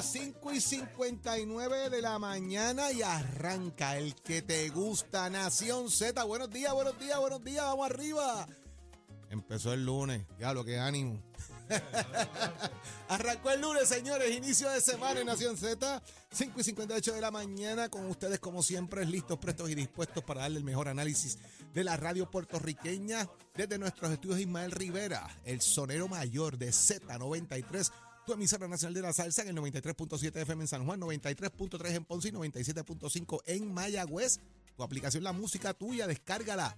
Las 5 y 59 de la mañana y arranca el que te gusta, Nación Z. Buenos días, buenos días, buenos días, vamos arriba. Empezó el lunes, diablo, qué ánimo. Arrancó el lunes, señores, inicio de semana en Nación Z, 5 y 58 de la mañana, con ustedes como siempre, listos, prestos y dispuestos para darle el mejor análisis de la radio puertorriqueña desde nuestros estudios Ismael Rivera, el sonero mayor de Z93, tu emisora nacional de la salsa en el 93.7 FM en San Juan, 93.3 en Ponce y 97.5 en Mayagüez. Tu aplicación La Música Tuya, descárgala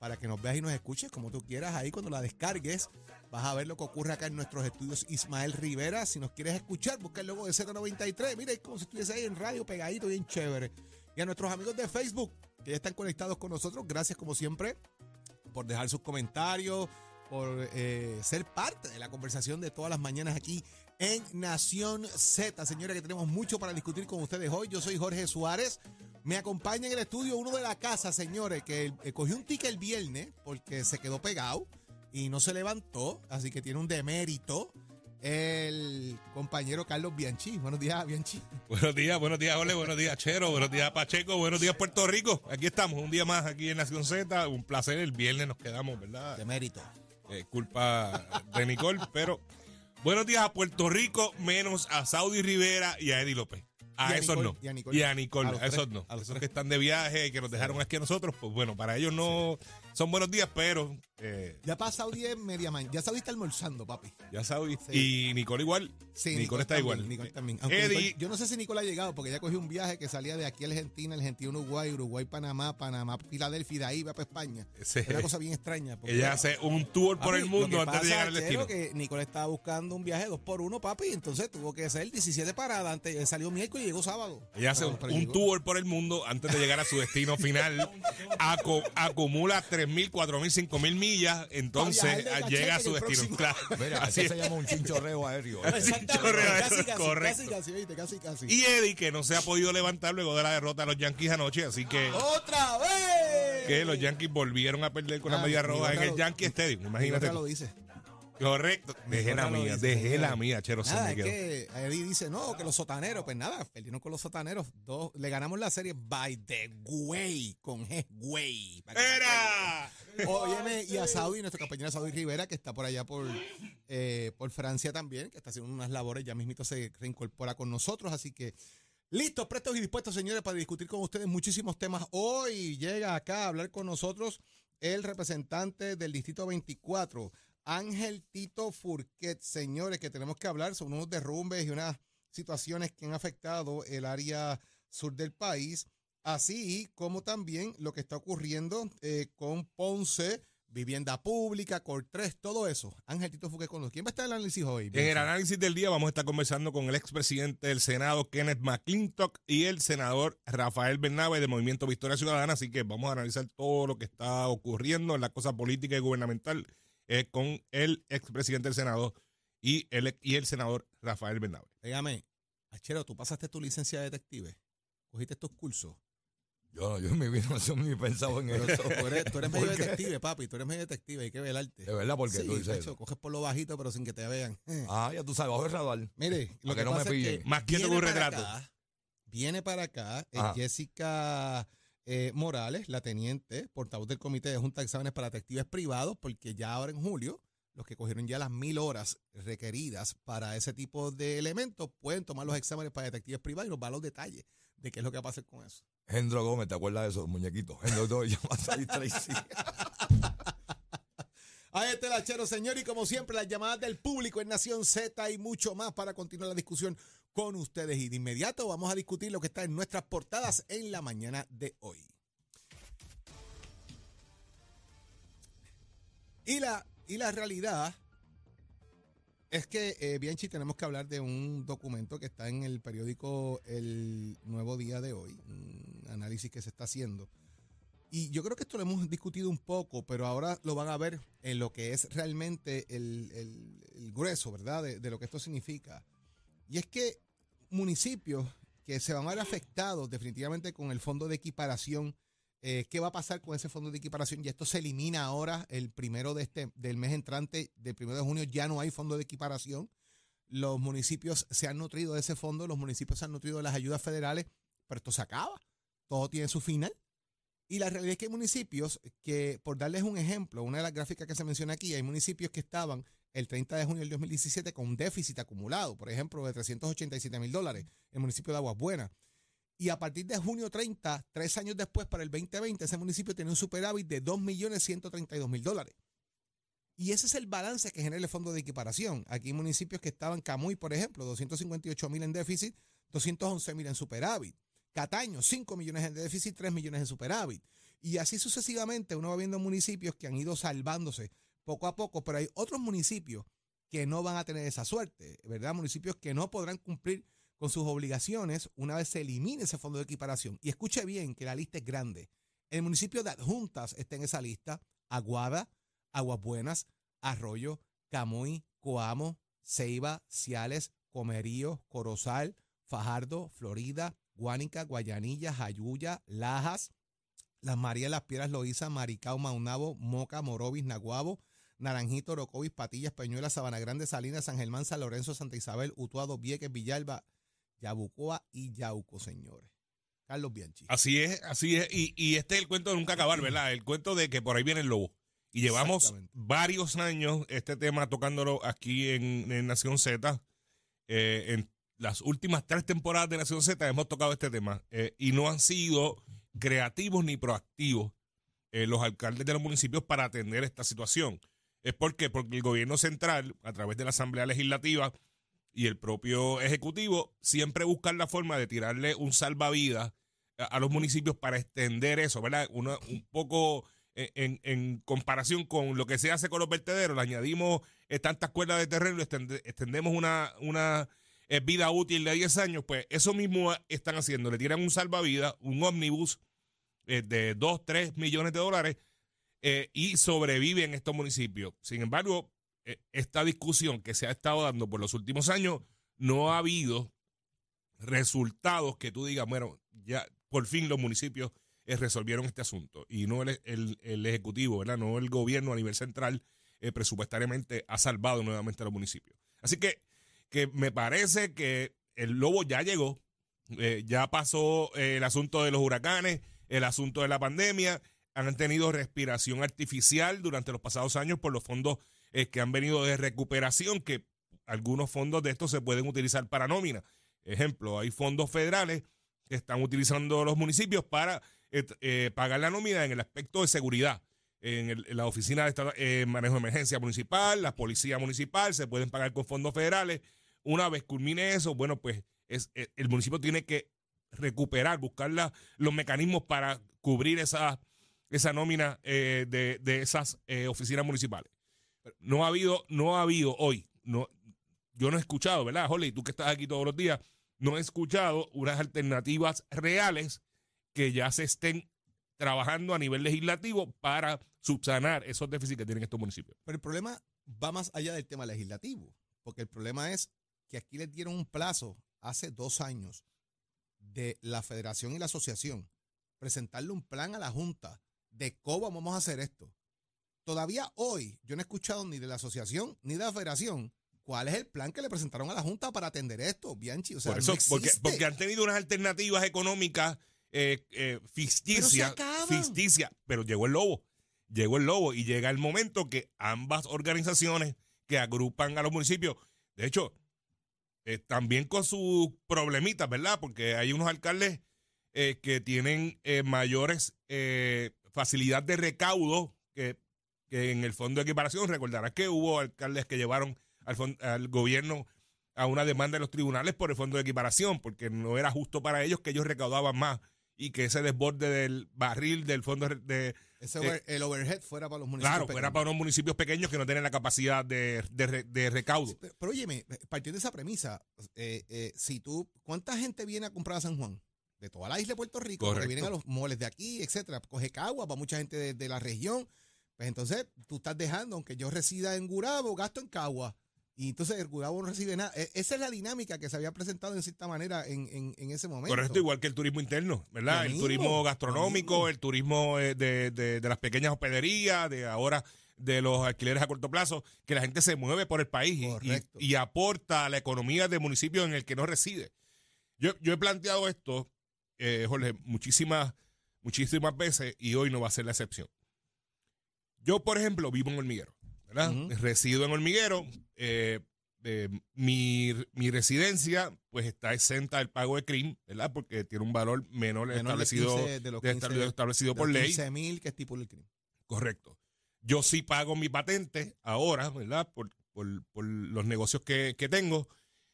para que nos veas y nos escuches como tú quieras. Ahí cuando la descargues vas a ver lo que ocurre acá en nuestros estudios Ismael Rivera. Si nos quieres escuchar, busca el logo de Z93. Mira, es como si estuviese ahí en radio pegadito, bien chévere. Y a nuestros amigos de Facebook que ya están conectados con nosotros, gracias como siempre por dejar sus comentarios, por eh, ser parte de la conversación de todas las mañanas aquí en Nación Z. Señores, que tenemos mucho para discutir con ustedes hoy. Yo soy Jorge Suárez. Me acompaña en el estudio uno de la casa, señores, que eh, cogió un ticket el viernes porque se quedó pegado y no se levantó, así que tiene un demérito. El compañero Carlos Bianchi. Buenos días, Bianchi. Buenos días, buenos días, Ole, buenos días, Chero, buenos días, Pacheco, buenos días, Puerto Rico. Aquí estamos, un día más aquí en Nación Z. Un placer, el viernes nos quedamos, ¿verdad? Demérito. Eh, culpa de Nicole, pero buenos días a Puerto Rico, menos a Saudi Rivera y a Eddie López. A esos Nicole, no. y a Nicole. Y a Nicole, A esos tres, no. a los esos tres. que están de viaje y que nos dejaron aquí a nosotros, pues bueno, para ellos no son buenos días, pero eh, Ya para Saudi es media mañana. Ya Saudi está almorzando, papi. ya Saudi. Sí. Y Nicole igual. Sí, Nicole, está también, igual. Nicole también. Aunque Eddie, Nicole- yo no sé si Nicole ha llegado porque ella cogió un viaje que salía de aquí a Argentina, Argentina, Uruguay, Uruguay, Panamá, Panamá, Filadelfia y de ahí va para España. Sí. Es una cosa bien extraña. porque- ella hace un tour por Papi, el mundo antes de llegar al destino. que Nicole estaba buscando un viaje dos por uno, papi, entonces tuvo que hacer 17 paradas. Antes, él salió miércoles y llegó sábado. Ella hace un, tour por el mundo antes de llegar a su destino final. Aco- acumula 3.000, 4.000, 5.000 millas. Entonces ah, llega a su destino. próximo. Claro. Mira, Así se llama un chinchorreo aéreo. Exactamente, Chorreo, casi, eso es casi, correcto. casi, casi, oíste, casi, casi. Y Eddie, que no se ha podido levantar luego de la derrota de los Yankees anoche. Así que, ¡Otra vez! que los Yankees volvieron a perder con la Ah, media roja en el Yankee Stadium. Imagínate. lo dice. Correcto. Dejé la mía, dejé la mía, Chero. se Nada, me es que Eddie dice, no, que los sotaneros, pues nada, perdieron con los sotaneros. Dos, le ganamos la serie by the way, con G, way. se ¡Era! Óyeme, y a Saudi, nuestra compañera Saudi Rivera, que está por allá por, eh, por Francia también, que está haciendo unas labores, ya mismito se reincorpora con nosotros, así que listos, prestos y dispuestos, señores, para discutir con ustedes muchísimos temas. Hoy llega acá a hablar con nosotros el representante del Distrito 24, Ángel Tito Furquet. Señores, que tenemos que hablar sobre unos derrumbes y unas situaciones que han afectado el área sur del país, así como también lo que está ocurriendo eh, con Ponce, vivienda pública, Cortres, todo eso. Ángel Tito Furquet con nosotros. ¿Quién va a estar en el análisis hoy? En el análisis del día vamos a estar conversando con el expresidente del Senado, Kenneth McClintock, y el senador Rafael Bernabe del Movimiento Victoria Ciudadana. Así que vamos a analizar todo lo que está ocurriendo en la cosa política y gubernamental eh, con el expresidente del Senado y el, y el senador Rafael Bernabe. Dígame, Achero, ¿tú pasaste tu licencia de detective? ¿Cogiste estos cursos? Yo, yo en mi vida no soy ni pensado en eso. Tú eres, tú eres medio detective, papi. Tú eres medio detective, hay que velarte. De verdad, porque sí, tú dices eso. coges por lo bajito, pero sin que te vean. Ah, ya tú sabes, bajo el radar. Mire, lo Para que, que no me es pillen. que Más quieto que un retrato. acá, viene para acá eh, Ajá. Jessica eh, Morales, la teniente, portavoz del Comité de Junta de Exámenes para Detectives Privados, porque ya ahora en julio, los que cogieron ya las mil horas requeridas para ese tipo de elementos pueden tomar los exámenes para detectives privados y nos va a los detalles de qué es lo que va a pasar con eso. Gendro Gómez, ¿te acuerdas de esos muñequitos? Gendro Gómez llama a salir Tracy. Ahí está el hachero, señor, y como siempre, las llamadas del público en Nación Z y mucho más para continuar la discusión con ustedes. Y de inmediato vamos a discutir lo que está en nuestras portadas en la mañana de hoy. Y la, y la realidad es que, eh, Bianchi, tenemos que hablar de un documento que está en el periódico El Nuevo Día de hoy, un análisis que se está haciendo. Y yo creo que esto lo hemos discutido un poco, pero ahora lo van a ver en lo que es realmente el, el- el grueso, ¿verdad? De, de lo que esto significa. Y es que municipios que se van a ver afectados definitivamente con el fondo de equiparación, eh, ¿qué va a pasar con ese fondo de equiparación? Y esto se elimina ahora el primero de este, del mes entrante, del primero de junio, ya no hay fondo de equiparación. Los municipios se han nutrido de ese fondo, los municipios se han nutrido de las ayudas federales, pero esto se acaba. Todo tiene su final. Y la realidad es que hay municipios que, por darles un ejemplo, una de las gráficas que se menciona aquí, hay municipios que estaban el 30 de junio del 2017 con un déficit acumulado, por ejemplo, de 387 mil dólares, el municipio de Aguas Buenas. Y a partir de junio 30, tres años después, para el 2020, ese municipio tiene un superávit de 2.132.000 dólares. Y ese es el balance que genera el fondo de equiparación. Aquí hay municipios que estaban, Camuy, por ejemplo, 258 mil en déficit, 211 mil en superávit. Cataño, 5 millones en déficit, 3 millones en superávit. Y así sucesivamente uno va viendo municipios que han ido salvándose poco a poco, pero hay otros municipios que no van a tener esa suerte, ¿verdad? Municipios que no podrán cumplir con sus obligaciones una vez se elimine ese fondo de equiparación. Y escuche bien que la lista es grande. El municipio de Adjuntas está en esa lista. Aguada, Aguas Buenas, Arroyo, Camuy, Coamo, Ceiba, Ciales, Comerío, Corozal, Fajardo, Florida, Guánica, Guayanilla, Jayuya, Lajas, Las Marías, Las Piedras, Loíza, Maricao, Maunabo, Moca, Morovis, Naguabo, Naranjito, Orocovis, Patillas, Peñuelas, Sabana Grande, Salinas, San Germán, San Lorenzo, Santa Isabel, Utuado, Vieques, Villalba, Yabucoa y Yauco, señores. Carlos Bianchi. Así es, así es. Y, y este es el cuento de nunca acabar, ¿verdad? El cuento de que por ahí viene el lobo. Y llevamos varios años este tema tocándolo aquí en, en Nación Z. Eh, en las últimas tres temporadas de Nación Z hemos tocado este tema. eh, y no han sido creativos ni proactivos eh, los alcaldes de los municipios para atender esta situación. ¿Es por qué? Porque el gobierno central, a través de la Asamblea Legislativa y el propio Ejecutivo, siempre buscan la forma de tirarle un salvavidas a, los municipios para extender eso, ¿verdad? Una- un poco en, en- en comparación con lo que se hace con los vertederos, le añadimos eh, tantas cuerdas de terreno extendemos una, una eh, vida útil de 10 años, pues eso mismo están haciendo. Le tiran un salvavidas, un ómnibus eh, de 2, 3 millones de dólares eh, y sobreviven estos municipios. Sin embargo, eh, esta discusión que se ha estado dando por los últimos años, no ha habido resultados que tú digas, bueno, ya por fin los municipios resolvieron este asunto y no el, el- el Ejecutivo, ¿verdad? No el gobierno a nivel central presupuestariamente ha salvado nuevamente a los municipios. Así que, que me parece que el lobo ya llegó, eh, ya pasó eh, el asunto de los huracanes, el asunto de la pandemia, han tenido respiración artificial durante los pasados años por los fondos eh, que han venido de recuperación, que algunos fondos de estos se pueden utilizar para nómina. Ejemplo, hay fondos federales que están utilizando los municipios para pagar la nómina en el aspecto de seguridad. En, el- en la oficina de Estado- eh, manejo de emergencia municipal, la policía municipal, se pueden pagar con fondos federales. Una vez culmine eso, bueno, pues es, eh, el municipio tiene que recuperar, buscar la- los mecanismos para cubrir esa, esa nómina eh, de, de esas eh, oficinas municipales. No ha habido, no ha habido hoy, no, yo no he escuchado, ¿verdad, Holly? Tú que estás aquí todos los días, no he escuchado unas alternativas reales que ya se estén trabajando a nivel legislativo para subsanar esos déficits que tienen estos municipios. Pero el problema va más allá del tema legislativo, porque el problema es que aquí les dieron un plazo hace dos años de la federación y la asociación presentarle un plan a la Junta de cómo vamos a hacer esto. Todavía hoy yo no he escuchado ni de la asociación ni de la federación cuál es el plan que le presentaron a la Junta para atender esto, Bianchi. O sea, Por eso, no porque, han tenido unas alternativas económicas eh, eh, ficticias, pero llegó el lobo, llegó el lobo y llega el momento que ambas organizaciones que agrupan a los municipios, de hecho, eh, también con sus problemitas, ¿verdad? Porque hay unos alcaldes eh, que tienen eh, mayores eh, facilidad de recaudo que, en el fondo de equiparación. Recordarás que hubo alcaldes que llevaron al, al gobierno a una demanda en los tribunales por el fondo de equiparación, porque no era justo para ellos que ellos recaudaban más y que ese desborde del barril del fondo de, Ese Eh, el overhead fuera para los municipios. claro, fuera para unos municipios pequeños que no tienen la capacidad de, de re- de recaudo. Pero, pero óyeme, partiendo de esa premisa, eh, eh, si tú, ¿cuánta gente viene a comprar a San Juan? De toda la isla de Puerto Rico, porque Correcto. vienen a los moles de aquí, etcétera. Coge Cagua, va mucha gente de, de la región. Pues entonces tú estás dejando, aunque yo resida en Gurabo, gasto en Cagua. Y entonces el Gurabo no recibe nada. E- Esa es la dinámica que se había presentado en cierta manera en, en- en ese momento. Correcto, igual que el turismo interno, ¿verdad? El turismo gastronómico, el turismo de, de- de las pequeñas hospederías, de ahora de los alquileres a corto plazo, que la gente se mueve por el país y- aporta a la economía del municipio en el que no reside. Yo, yo he planteado esto, eh, Jorge, muchísimas, muchísimas veces y hoy no va a ser la excepción. Yo, por ejemplo, vivo en Hormiguero, ¿verdad? Resido en Hormiguero. Eh, eh, mi, mi residencia, pues está exenta del pago de CRIM, ¿verdad? Porque tiene un valor menor, Menor de establecido, 15 de los de 15 estab- establecido de por ley. 15 mil que estipula el crimen. Correcto. Yo sí pago mi patente ahora, ¿verdad? Por, por- por los negocios que, que tengo.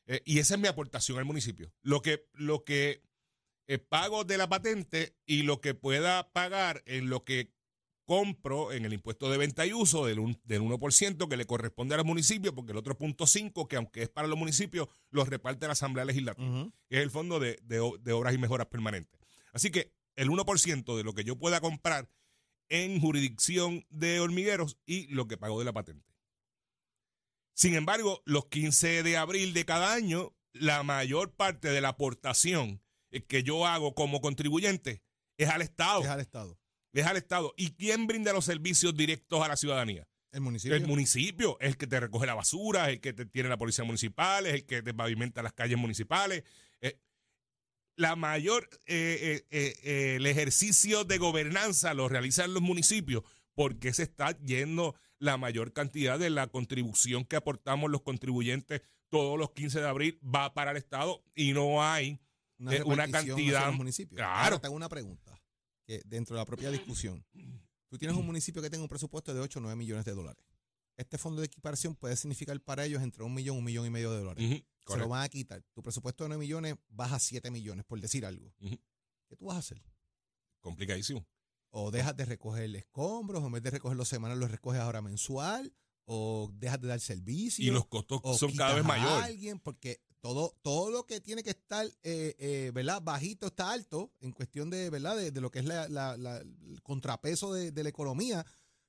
eh, y esa es mi aportación al municipio. Lo que, lo que eh, pago de la patente y lo que pueda pagar en lo que compro en el impuesto de venta y uso del, un- del 1% que le corresponde a los municipios, porque el otro punto 5, que aunque es para los municipios, los reparte la Asamblea Legislativa que es el Fondo de, de Obras y Mejoras Permanentes. Así que el 1% de lo que yo pueda comprar en jurisdicción de hormigueros y lo que pago de la patente. Sin embargo, los 15 de abril de cada año, la mayor parte de la aportación que yo hago como contribuyente es al Estado. Es al Estado. Es al Estado. ¿Y quién brinda los servicios directos a la ciudadanía? El municipio. El municipio es el que te recoge la basura, es el que te tiene la policía municipal, es el que te pavimenta las calles municipales. Eh, la mayor, eh, eh, el ejercicio de gobernanza lo realizan los municipios porque se está yendo la mayor cantidad de la contribución que aportamos los contribuyentes todos los 15 de abril va para el Estado y no hay una hacia cantidad- los municipios. Claro. Ahora te hago una pregunta. Que dentro de la propia discusión, tú tienes un municipio que tenga un presupuesto de 8 o 9 millones de dólares. Este fondo de equiparación puede significar para ellos entre un millón y un millón y medio de dólares. Ujú, Se lo van a quitar. Tu presupuesto de 9 millones baja a 7 millones, por decir algo. ¿Qué tú vas a hacer? complicadísimo. O dejas de recoger escombros, o en vez de recogerlos semanal, los recoges ahora mensual, o dejas de dar servicio. Y los costos son cada vez mayores. alguien, porque todo, todo lo que tiene que estar, eh, eh, ¿verdad? Bajito está alto en cuestión de, ¿verdad? De, de lo que es la, la- la- el contrapeso de, de la economía.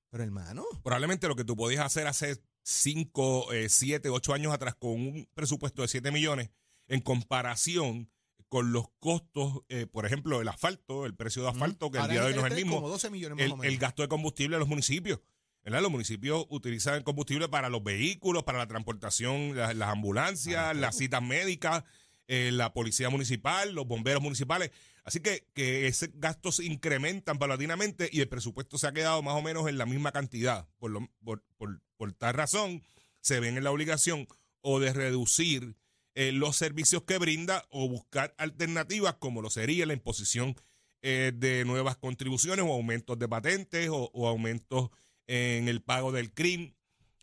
Pero hermano, probablemente lo que tú podías hacer hace 5, 7, 8 años atrás con un presupuesto de 7 millones en comparación con los costos, eh, por ejemplo, el asfalto, el precio de asfalto, que el ahora día de hoy no es el este mismo, Como 12 millones más el, o menos. el gasto de combustible de los municipios. ¿Verdad? Los municipios utilizan el combustible para los vehículos, para la transportación, la- las ambulancias, todo. las citas médicas, eh, la policía municipal, los bomberos municipales. Así que, que esos gastos se incrementan paulatinamente y el presupuesto se ha quedado más o menos en la misma cantidad. Por, lo- por, por- por tal razón, se ven en la obligación o de reducir eh, los servicios que brinda o buscar alternativas como lo sería la imposición eh, de nuevas contribuciones o aumentos de patentes o, o aumentos en el pago del CRIM,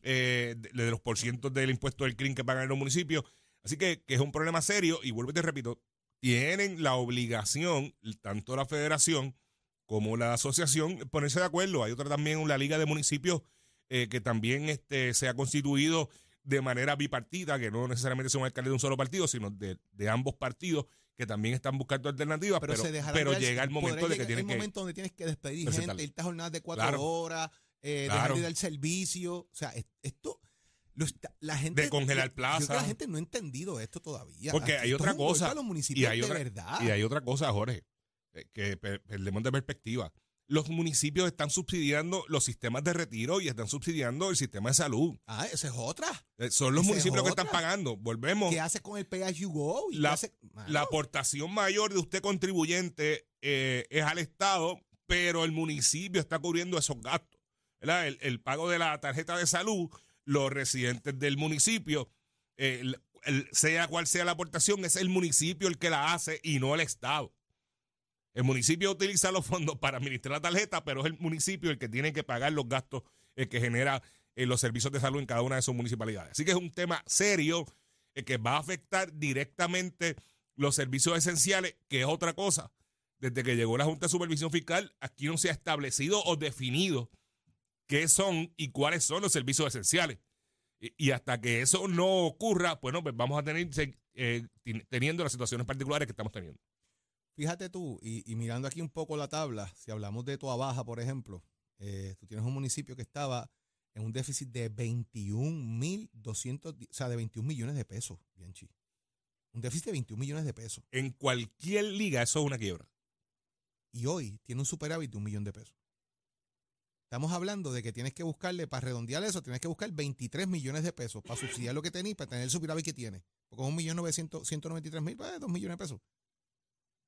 eh, de, de los porcientos del impuesto del CRIM que pagan los municipios. Así que, que es un problema serio y vuelvo y te repito, tienen la obligación, tanto la federación como la asociación, ponerse de acuerdo. Hay otra también, la Liga de Municipios, eh, que también este, se ha constituido de manera bipartita, que no necesariamente son alcaldes de un solo partido, sino de, de ambos partidos, que también están buscando alternativas, pero, se pero de dar- llega el momento de que llegar tienen el que... momento donde tienes que despedir gente, irte a jornadas de cuatro Claro. horas, eh, Claro. dejar de dar servicio. O sea, es- esto, lo está- la gente. De congelar yo- yo creo que plaza. la gente no ha entendido esto todavía. Porque hay otra cosa, los y municipios hay de otra- verdad. Y hay otra cosa, Jorge, eh, que pe- perdemos de perspectiva. Los municipios están subsidiando los sistemas de retiro y están subsidiando el sistema de salud. Ah, esa es otra. Eh, Son los Esa es municipios que están pagando. Volvemos. ¿Qué hace con el Pay As You Go? ¿Y La- hace- La aportación mayor de usted contribuyente eh, es al Estado, pero el municipio está cubriendo esos gastos. El, pago de la tarjeta de salud, los residentes del municipio, sea cual sea la aportación, es el municipio el que la hace y no el Estado. El municipio utiliza los fondos para administrar la tarjeta, pero es el municipio el que tiene que pagar los gastos eh, que genera eh, los servicios de salud en cada una de sus municipalidades. Así que es un tema serio eh, que va a afectar directamente los servicios esenciales, que es otra cosa. Desde que llegó la Junta de Supervisión Fiscal, aquí no se ha establecido o definido qué son y cuáles son los servicios esenciales. Y, y hasta que eso no ocurra, bueno, pues vamos a tener eh, ten- teniendo las situaciones particulares que estamos teniendo. Fíjate tú, y, y mirando aquí un poco la tabla, si hablamos de Toa Baja, por ejemplo, eh, tú tienes un municipio que estaba en un déficit de 21.200, o sea, de 21 millones de pesos, Bianchi. Un déficit de 21 millones de pesos. En cualquier liga eso es una quiebra. Y hoy tiene un superávit de un millón de pesos. Estamos hablando de que tienes que buscarle, para redondear eso, tienes que buscar 23 millones de pesos para subsidiar lo que tenés, para tener el superávit que tiene. Porque con un millón novecientos, 193 mil, pues, dos millones de pesos.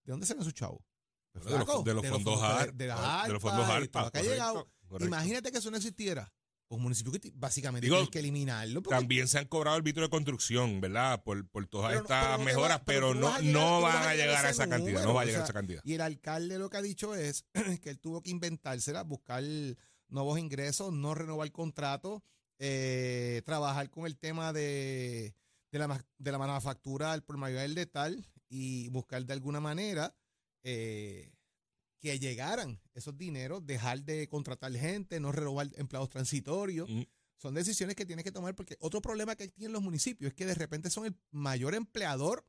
¿De dónde salen esos chavos? Pues, De los, de los fondos de, ARPA. de las de los fondos ARPA. Imagínate que eso no existiera. Pues un municipio que básicamente Digo, tienes que eliminarlo. porque- También se han cobrado el vitro de construcción, ¿verdad? Por, por todas Pero estas pero mejoras, va- pero no no, llegar- van a llegar a esa cantidad. No va a o llegar a esa cantidad. Y el alcalde lo que ha dicho es que él tuvo que inventársela, buscar nuevos ingresos, no renovar contrato, eh, trabajar con el tema de, de, la, de la manufactura al por mayor del letal y buscar de alguna manera eh, que llegaran esos dineros, dejar de contratar gente, no renovar empleados transitorios. Mm. Son decisiones que tienes que tomar porque otro problema que tienen los municipios es que de repente son el mayor empleador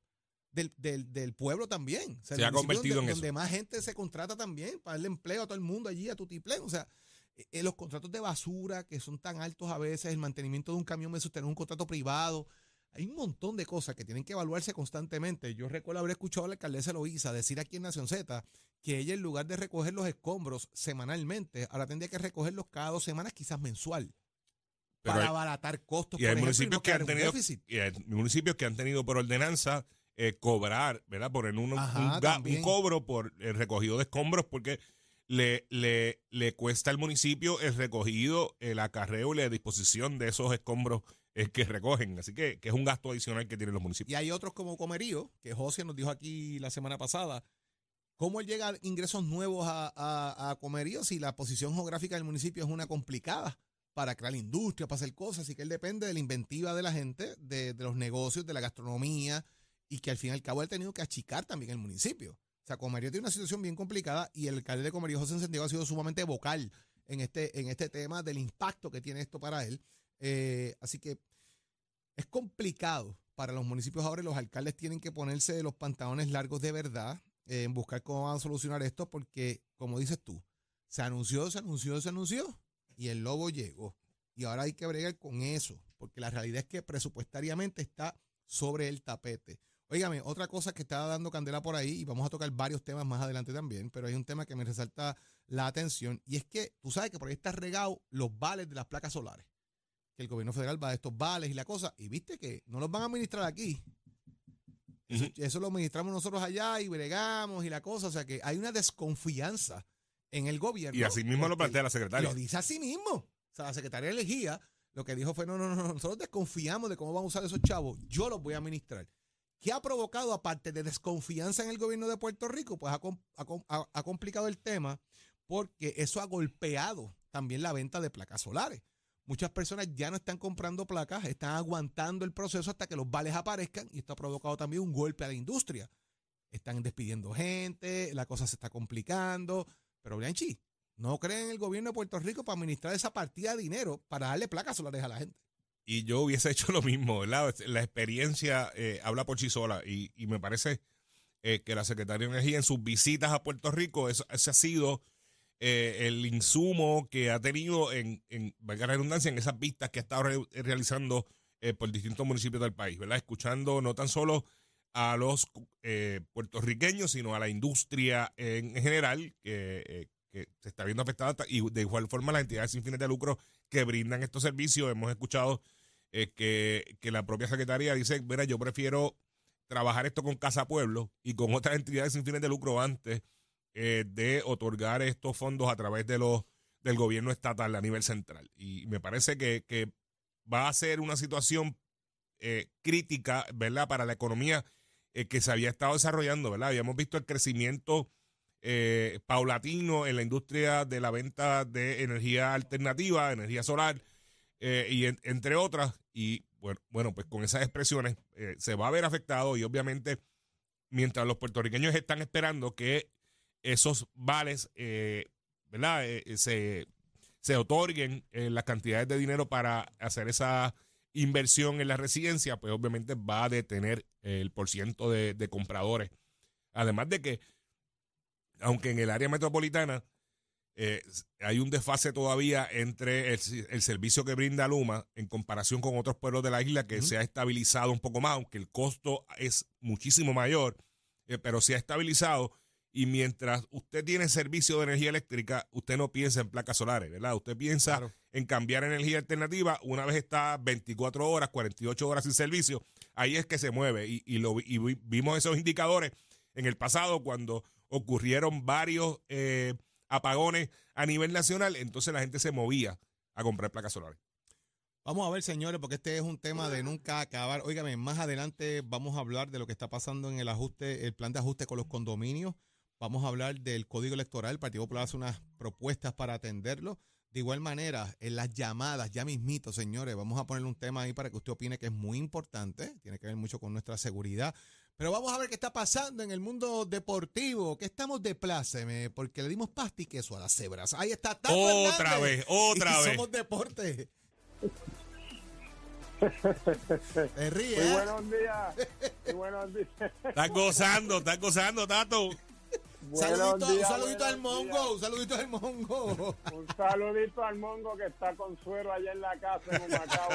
del, del, del pueblo también. O sea, el Se ha convertido donde, en eso. donde más gente se contrata también para darle empleo a todo el mundo allí, a Tutiplén. O sea, eh, eh, los contratos de basura que son tan altos a veces, el mantenimiento de un camión versus tener un contrato privado. Hay un montón de cosas que tienen que evaluarse constantemente. Yo recuerdo haber escuchado a la alcaldesa Loíza decir aquí en Nación Z que ella en lugar de recoger los escombros semanalmente, ahora tendría que recogerlos cada dos semanas, quizás mensual, Pero para hay- abaratar costos. y hay por ejemplo, municipios no que han tenido y hay municipios que han tenido por ordenanza eh, cobrar, ¿verdad? Por en un, Ajá, un un cobro por el recogido de escombros porque le, le, le cuesta al municipio el recogido, el acarreo y la disposición de esos escombros eh, que recogen. Así que, que es un gasto adicional que tienen los municipios. Y hay otros como Comerío, que José nos dijo aquí la semana pasada, cómo llega ingresos nuevos a, a, a Comerío si la posición geográfica del municipio es una complicada para crear industria, para hacer cosas, así que él depende de la inventiva de la gente, de, de los negocios, de la gastronomía, y que al fin y al cabo él ha tenido que achicar también el municipio. O sea, Comerío tiene una situación bien complicada y el alcalde de Comerío, José Encendido, ha sido sumamente vocal en este, en este tema del impacto que tiene esto para él. Eh, así que es complicado para los municipios ahora y los alcaldes tienen que ponerse los pantalones largos de verdad eh, en buscar cómo van a solucionar esto porque, como dices tú, se anunció, se anunció, se anunció y el lobo llegó. Y ahora hay que bregar con eso, porque la realidad es que presupuestariamente está sobre el tapete. Óigame, otra cosa que está dando candela por ahí, y vamos a tocar varios temas más adelante también, pero hay un tema que me resalta la atención, y es que tú sabes que por ahí está regado los vales de las placas solares que el gobierno federal va a estos vales y la cosa, y viste que no los van a administrar aquí. Eso, lo administramos nosotros allá y bregamos y la cosa, o sea que hay una desconfianza en el gobierno. Y así mismo lo plantea la secretaria. Lo dice así mismo. O sea, la secretaria elegía lo que dijo fue, no, no, no, nosotros desconfiamos de cómo van a usar esos chavos, yo los voy a administrar. ¿Qué ha provocado, aparte de desconfianza en el gobierno de Puerto Rico? Pues ha- ha complicado el tema porque eso ha golpeado también la venta de placas solares. Muchas personas ya no están comprando placas, están aguantando el proceso hasta que los vales aparezcan y esto ha provocado también un golpe a la industria. Están despidiendo gente, la cosa se está complicando, pero Bianchi, no creen en el gobierno de Puerto Rico para administrar esa partida de dinero para darle placas solares a la gente. Y yo hubiese hecho lo mismo, ¿verdad? La experiencia eh, habla por sí sola y, me parece eh, que la Secretaría de Energía en sus visitas a Puerto Rico, ese ha sido eh, el insumo que ha tenido en, en, valga redundancia, en esas vistas que ha estado re- realizando eh, por distintos municipios del país, ¿verdad? Escuchando no tan solo a los eh, puertorriqueños, sino a la industria en general que, que se está viendo afectada y de igual forma las entidades sin fines de lucro que brindan estos servicios. Hemos escuchado eh, que, que la propia secretaria dice, mira, yo prefiero trabajar esto con Casa Pueblo y con otras entidades sin fines de lucro antes eh, de otorgar estos fondos a través de los del gobierno estatal a nivel central. Y me parece que, que va a ser una situación eh, crítica, ¿verdad? Para la economía que se había estado desarrollando, ¿verdad? Habíamos visto el crecimiento eh, paulatino en la industria de la venta de energía alternativa, energía solar, eh, y en- entre otras, y bueno, pues con esas expresiones eh, se va a ver afectado y obviamente mientras los puertorriqueños están esperando que esos vales, eh, se, se otorguen las cantidades de dinero para hacer esa inversión en la residencia, pues obviamente va a detener el porciento de compradores. Además de que, aunque en el área metropolitana eh, hay un desfase todavía entre el, el servicio que brinda Luma en comparación con otros pueblos de la isla que se ha estabilizado un poco más, aunque el costo es muchísimo mayor, eh, pero se ha estabilizado. Y mientras usted tiene servicio de energía eléctrica, usted no piensa en placas solares, ¿verdad? Usted piensa Claro. en cambiar energía alternativa una vez está 24 horas, 48 horas sin servicio. Ahí es que se mueve. Y, y lo, vimos esos indicadores en el pasado cuando ocurrieron varios eh, apagones a nivel nacional. Entonces la gente se movía a comprar placas solares. Vamos a ver, señores, porque este es un tema de nunca acabar. Óigame, más adelante vamos a hablar de lo que está pasando en el ajuste, el plan de ajuste con los condominios. Vamos a hablar del código electoral. El Partido Popular hace unas propuestas para atenderlo. De igual manera, en las llamadas, ya mismito, señores, vamos a ponerle un tema ahí para que usted opine que es muy importante. Tiene que ver mucho con nuestra seguridad. Pero vamos a ver qué está pasando en el mundo deportivo, que estamos de pláceme, porque le dimos pasta y queso a las cebras. Ahí está. Tato Otra Hernández. vez, otra Y vez. Somos deporte. Te ríe, Muy ¿eh? buenos días. Muy buenos días. Estás gozando, estás gozando, Tato. Saludito, un días, saludito al mongo, un saludito al mongo. días. Un saludito al mongo que está con suero allá en la casa en Humacao.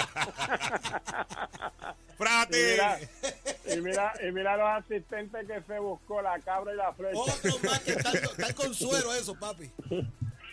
Y ¡Frate! Y mira, y mira los asistentes que se buscó, la cabra y la flecha. Otro más que está, está con suero eso, papi.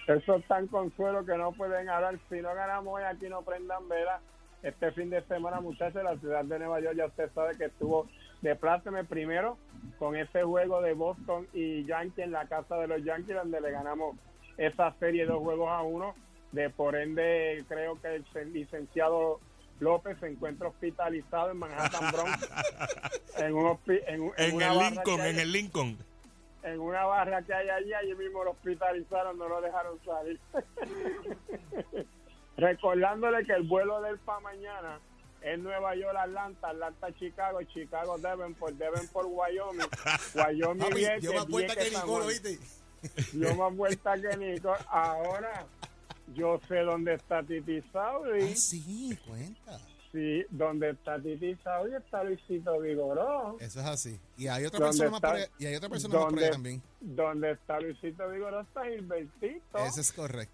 Esos están con suero que no pueden hablar. Si no ganamos hoy, aquí no prendan vela. Este fin de semana, muchachos, la ciudad de Nueva York, ya usted sabe que estuvo de pláceme primero con ese juego de Boston y Yankees en la casa de los Yankees, donde le ganamos esa serie dos juegos a uno. De por ende, creo que el licenciado López se encuentra hospitalizado en Manhattan Bronx. en, un en, un- en En una el Lincoln, en el Lincoln. en una barra que hay allí, allí mismo lo hospitalizaron, no lo dejaron salir. Recordándole que el vuelo del pa mañana es Nueva York, Atlanta, Atlanta, Chicago, Chicago, Devonport, Devonport, Wyoming, Wyoming, Papi, Vieques, dio más vuelta que Juan. ¿viste? Dio más vuelta que Nico. Ahora, yo sé dónde está Titi Saudi. Ah, sí, cuenta. Sí, donde está Titi Saudi está Luisito Vigoró. Eso es así. Y hay otra ¿Dónde persona más por ahí, y hay otra persona más por también. Donde está Luisito Vigoró está Gilbertito. Eso es correcto.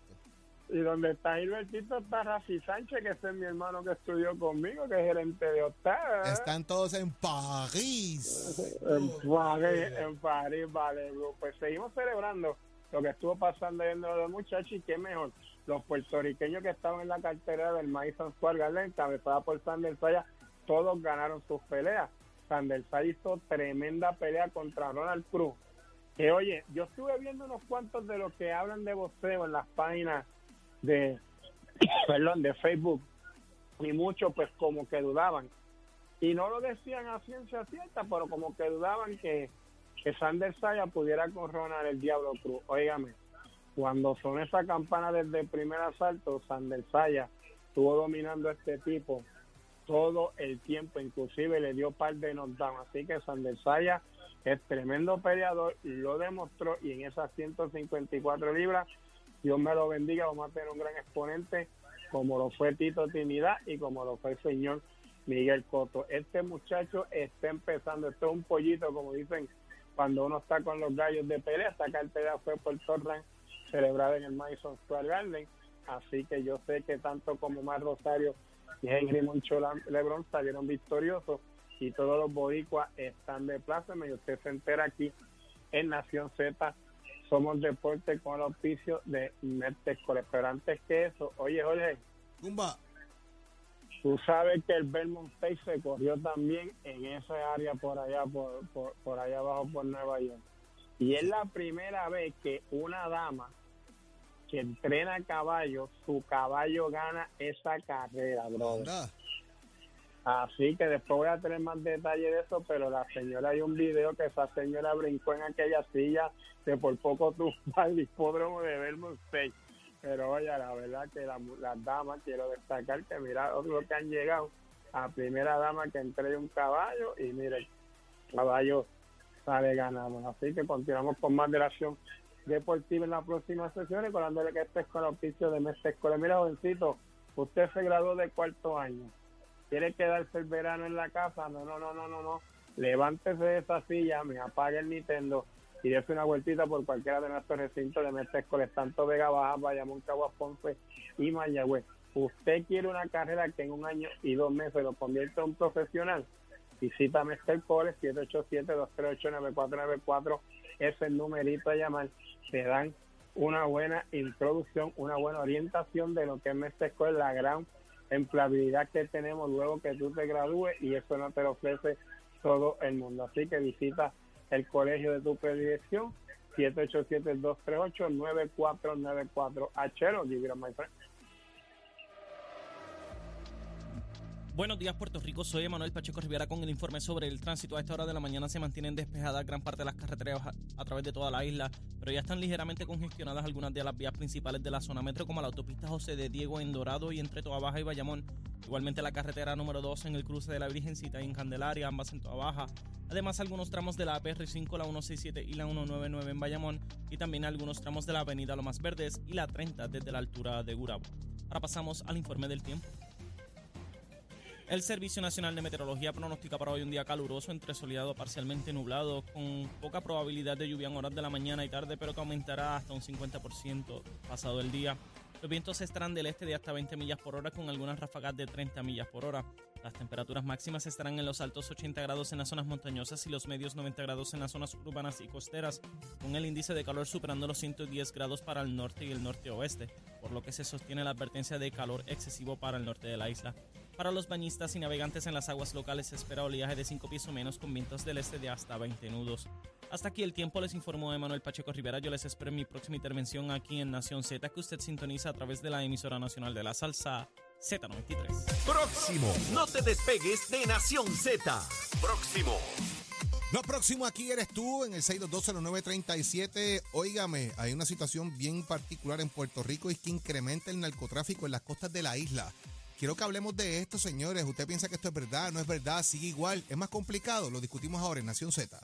Y donde está Gilbertito está Rafi Sánchez, que ese es mi hermano que estudió conmigo, que es gerente de hotel. Están todos en París. En París, en París, vale. Pues seguimos celebrando lo que estuvo pasando ayer de los muchachos y qué mejor. Los puertorriqueños que estaban en la cartera del Madison Square Garden, encabezada por Sander Saya, todos ganaron sus peleas. Sander Saya hizo tremenda pelea contra Ronald Cruz. Que oye, yo estuve viendo unos cuantos de los que hablan de boxeo en las páginas de, perdón, de Facebook y muchos pues como que dudaban y no lo decían a ciencia cierta, pero como que dudaban que, que Sander Saya pudiera coronar el Diablo Cruz. Óigame, cuando son esa campana desde el primer asalto, Sander Saya estuvo dominando a este tipo todo el tiempo, inclusive le dio par de knockdown. Así que Sander Saya es tremendo peleador, lo demostró y en esas 154 libras, Dios me lo bendiga, vamos a tener un gran exponente como lo fue Tito Trinidad y como lo fue el señor Miguel Coto. Este muchacho está empezando, esto es un pollito, como dicen cuando uno está con los gallos de pelea. Esta cartera fue por Torran celebrada en el Madison Square Garden. Así que yo sé que tanto como Mar Rosario y Henry Moncho Lebron salieron victoriosos y todos los boricuas están de plaza. Y usted se entera aquí en Nación Z. Somos deporte con el auspicio de Mertesco. Pero antes que eso, oye, Jorge, Zumba. Tú sabes que el Belmont State se corrió también en esa área por allá, por, por, por allá abajo, por Nueva York. Y es la primera vez que una dama que entrena caballo, su caballo gana esa carrera, brother. Anda. Así que después voy a tener más detalle de eso, pero la señora, hay un video que esa señora brincó en aquella silla que por poco tumba el hipódromo de Belmont State. Pero oye, la verdad que la- las damas, quiero destacar que mira otro que han llegado a primera dama que entre un caballo y mire, caballo sale ganamos. Así que continuamos con más de la acción deportiva en la próxima sesión, recordándole que este es con auspicio de Mestre Escuela. Mira, jovencito, usted se graduó de cuarto año quiere quedarse el verano en la casa, no, no, no, no, no, no. Levántese de esa silla, me apague el Nintendo y dése una vueltita por cualquiera de nuestros recintos de Mestre tanto Vega Baja, Bayamón, Caguas, Ponce y Mayagüez. Usted quiere una carrera que en un año y dos meses lo convierta en un profesional. Visita Mestre Core 787-238-9494. Es el numerito a llamar. Te dan una buena introducción, una buena orientación de lo que es Mestre Core, la gran empleabilidad que tenemos luego que tú te gradúes y eso no te lo ofrece todo el mundo. Así que visita el colegio de tu predilección 787-238-9494. Achero, it up, my friend. Buenos días, Puerto Rico. Soy Emanuel Pacheco Rivera con el informe sobre el tránsito. A esta hora de la mañana se mantienen despejadas gran parte de las carreteras a, través de toda la isla, pero ya están ligeramente congestionadas algunas de las vías principales de la zona metro, como la autopista José de Diego en Dorado y entre Toa Baja y Bayamón. Igualmente la carretera número 2 en el cruce de la Virgencita y en Candelaria, ambas en Toa Baja. Además, algunos tramos de la APR5, la 167 y la 199 en Bayamón, y también algunos tramos de la avenida Lomas Verdes y la 30 desde la altura de Gurabo. Ahora pasamos al informe del tiempo. El Servicio Nacional de Meteorología pronostica para hoy un día caluroso, entre soleado parcialmente nublado, con poca probabilidad de lluvia en horas de la mañana y tarde, pero que aumentará hasta un 50% pasado el día. Los vientos estarán del este de hasta 20 millas por hora, con algunas ráfagas de 30 millas por hora. Las temperaturas máximas estarán en los altos 80 grados en las zonas montañosas y los medios 90 grados en las zonas urbanas y costeras, con el índice de calor superando los 110 grados para el norte y el norte oeste, por lo que se sostiene la advertencia de calor excesivo para el norte de la isla. Para los bañistas y navegantes en las aguas locales se espera oleaje de 5 pies o menos con vientos del este de hasta 20 nudos. Hasta aquí el tiempo, les informó Emanuel Pacheco Rivera. Yo les espero en mi próxima intervención aquí en Nación Z, que usted sintoniza a través de la emisora nacional de la salsa Z93. Próximo. No te despegues de Nación Z. Próximo. Lo próximo aquí eres tú en el 6220937. Óigame, hay una situación bien particular en Puerto Rico y es que incrementa el narcotráfico en las costas de la isla. Quiero que hablemos de esto, señores. ¿Usted piensa que esto es verdad? ¿No es verdad? ¿Sigue igual? ¿Es más complicado? Lo discutimos ahora en Nación Z.